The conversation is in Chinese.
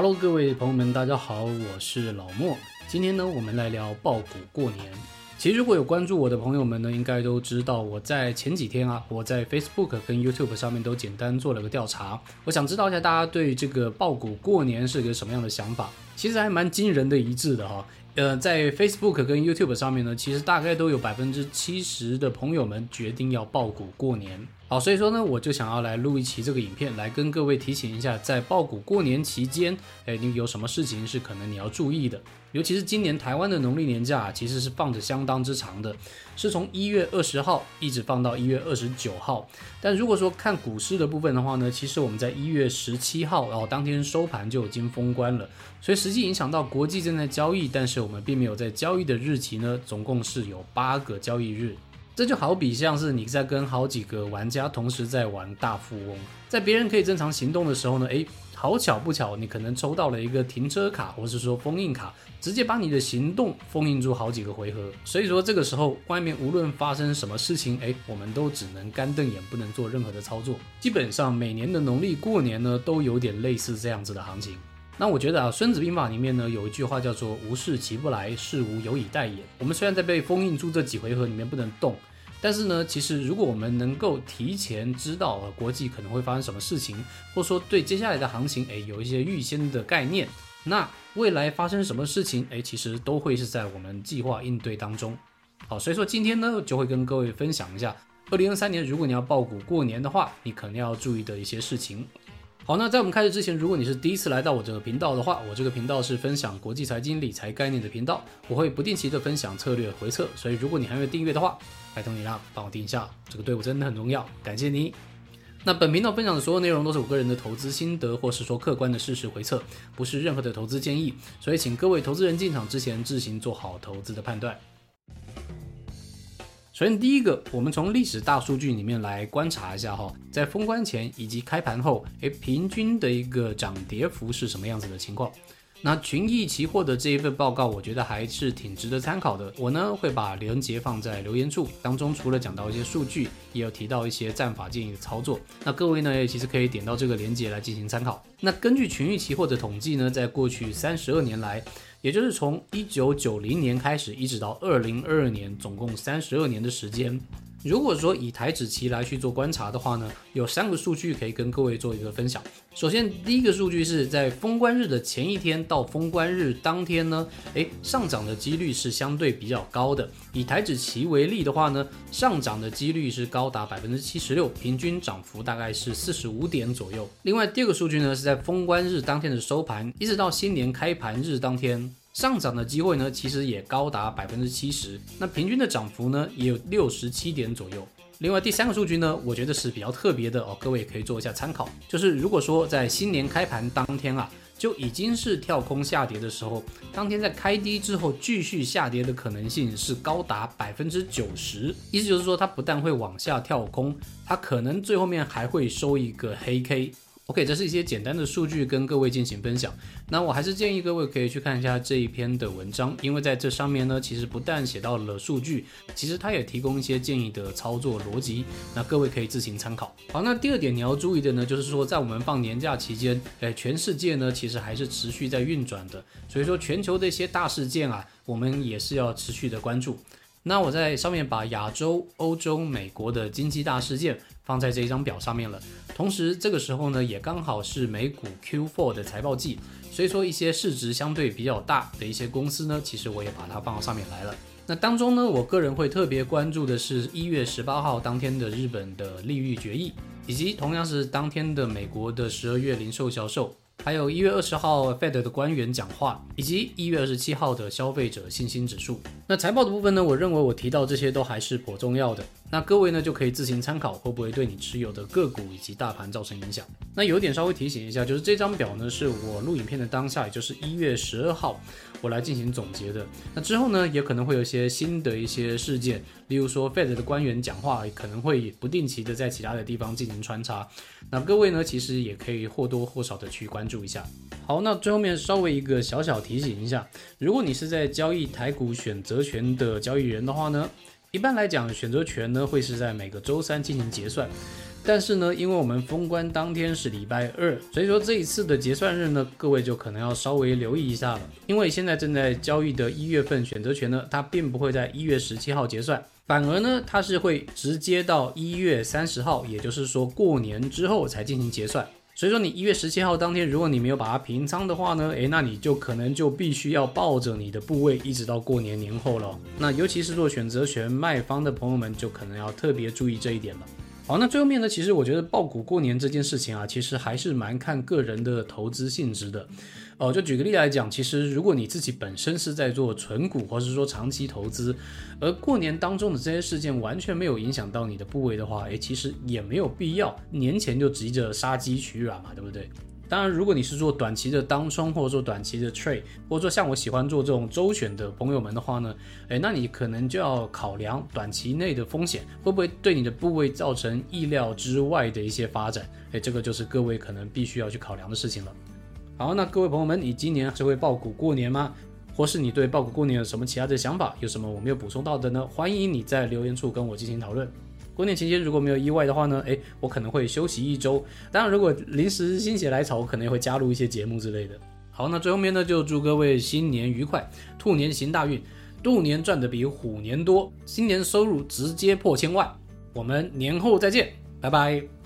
Hello，各位朋友们，大家好，我是老莫。今天呢，我们来聊爆股过年。其实如果有关注我的朋友们呢，应该都知道，我在前几天啊，我在 Facebook 跟 YouTube 上面都简单做了个调查。我想知道一下大家对这个爆股过年是个什么样的想法。其实还蛮惊人的一致的哈。呃，在 Facebook 跟 YouTube 上面呢，其实大概都有百分之七十的朋友们决定要爆股过年。好，所以说呢，我就想要来录一期这个影片，来跟各位提醒一下，在爆股过年期间，哎，你有什么事情是可能你要注意的？尤其是今年台湾的农历年假其实是放着相当之长的，是从一月二十号一直放到一月二十九号。但如果说看股市的部分的话呢，其实我们在一月十七号，然后当天收盘就已经封关了，所以实际影响到国际正在交易，但是我们并没有在交易的日期呢，总共是有八个交易日。这就好比像是你在跟好几个玩家同时在玩大富翁，在别人可以正常行动的时候呢，诶，好巧不巧，你可能抽到了一个停车卡，或是说封印卡，直接把你的行动封印住好几个回合。所以说这个时候外面无论发生什么事情，诶，我们都只能干瞪眼，不能做任何的操作。基本上每年的农历过年呢，都有点类似这样子的行情。那我觉得啊，《孙子兵法》里面呢有一句话叫做“无事其不来，事无有以待也”。我们虽然在被封印住这几回合里面不能动。但是呢，其实如果我们能够提前知道呃国际可能会发生什么事情，或者说对接下来的行情哎有一些预先的概念，那未来发生什么事情哎，其实都会是在我们计划应对当中。好，所以说今天呢就会跟各位分享一下，二零二三年如果你要爆股过年的话，你可能要注意的一些事情。好，那在我们开始之前，如果你是第一次来到我这个频道的话，我这个频道是分享国际财经理财概念的频道，我会不定期的分享策略回测，所以如果你还没有订阅的话，拜托你啦，帮我订一下，这个对我真的很重要，感谢你。那本频道分享的所有内容都是我个人的投资心得，或是说客观的事实回测，不是任何的投资建议，所以请各位投资人进场之前自行做好投资的判断。首先，第一个，我们从历史大数据里面来观察一下哈，在封关前以及开盘后，诶，平均的一个涨跌幅是什么样子的情况？那群益期货的这一份报告，我觉得还是挺值得参考的。我呢会把连接放在留言处当中，除了讲到一些数据，也有提到一些战法建议的操作。那各位呢也其实可以点到这个连接来进行参考。那根据群益期货的统计呢，在过去三十二年来。也就是从一九九零年开始，一直到二零二二年，总共三十二年的时间。如果说以台指期来去做观察的话呢，有三个数据可以跟各位做一个分享。首先，第一个数据是在封关日的前一天到封关日当天呢，诶，上涨的几率是相对比较高的。以台指期为例的话呢，上涨的几率是高达百分之七十六，平均涨幅大概是四十五点左右。另外，第二个数据呢是在封关日当天的收盘，一直到新年开盘日当天。上涨的机会呢，其实也高达百分之七十，那平均的涨幅呢，也有六十七点左右。另外第三个数据呢，我觉得是比较特别的哦，各位可以做一下参考。就是如果说在新年开盘当天啊，就已经是跳空下跌的时候，当天在开低之后继续下跌的可能性是高达百分之九十。意思就是说，它不但会往下跳空，它可能最后面还会收一个黑 K。OK，这是一些简单的数据跟各位进行分享。那我还是建议各位可以去看一下这一篇的文章，因为在这上面呢，其实不但写到了数据，其实它也提供一些建议的操作逻辑，那各位可以自行参考。好，那第二点你要注意的呢，就是说在我们放年假期间，哎，全世界呢其实还是持续在运转的，所以说全球的一些大事件啊，我们也是要持续的关注。那我在上面把亚洲、欧洲、美国的经济大事件放在这一张表上面了。同时，这个时候呢，也刚好是美股 Q4 的财报季，所以说一些市值相对比较大的一些公司呢，其实我也把它放到上面来了。那当中呢，我个人会特别关注的是一月十八号当天的日本的利率决议，以及同样是当天的美国的十二月零售销售。还有一月二十号 Fed 的官员讲话，以及一月二十七号的消费者信心指数。那财报的部分呢？我认为我提到这些都还是颇重要的。那各位呢就可以自行参考，会不会对你持有的个股以及大盘造成影响？那有点稍微提醒一下，就是这张表呢是我录影片的当下，也就是一月十二号，我来进行总结的。那之后呢，也可能会有一些新的一些事件，例如说 Fed 的官员讲话，可能会不定期的在其他的地方进行穿插。那各位呢，其实也可以或多或少的去关注一下。好，那最后面稍微一个小小提醒一下，如果你是在交易台股选择权的交易人的话呢？一般来讲，选择权呢会是在每个周三进行结算。但是呢，因为我们封关当天是礼拜二，所以说这一次的结算日呢，各位就可能要稍微留意一下了。因为现在正在交易的一月份选择权呢，它并不会在一月十七号结算，反而呢，它是会直接到一月三十号，也就是说过年之后才进行结算。所以说你一月十七号当天，如果你没有把它平仓的话呢，诶，那你就可能就必须要抱着你的部位一直到过年年后了。那尤其是做选择权卖方的朋友们，就可能要特别注意这一点了。好，那最后面呢，其实我觉得爆股过年这件事情啊，其实还是蛮看个人的投资性质的。哦，就举个例来讲，其实如果你自己本身是在做纯股，或是说长期投资，而过年当中的这些事件完全没有影响到你的部位的话，诶，其实也没有必要年前就急着杀鸡取卵嘛，对不对？当然，如果你是做短期的当冲，或者说短期的 trade，或者说像我喜欢做这种周选的朋友们的话呢，诶，那你可能就要考量短期内的风险会不会对你的部位造成意料之外的一些发展，诶，这个就是各位可能必须要去考量的事情了。好，那各位朋友们，你今年是会爆股过年吗？或是你对爆股过年有什么其他的想法？有什么我没有补充到的呢？欢迎你在留言处跟我进行讨论。过年期间如果没有意外的话呢，诶，我可能会休息一周。当然，如果临时心血来潮，我可能也会加入一些节目之类的。好，那最后面呢，就祝各位新年愉快，兔年行大运，兔年赚的比虎年多，新年收入直接破千万。我们年后再见，拜拜。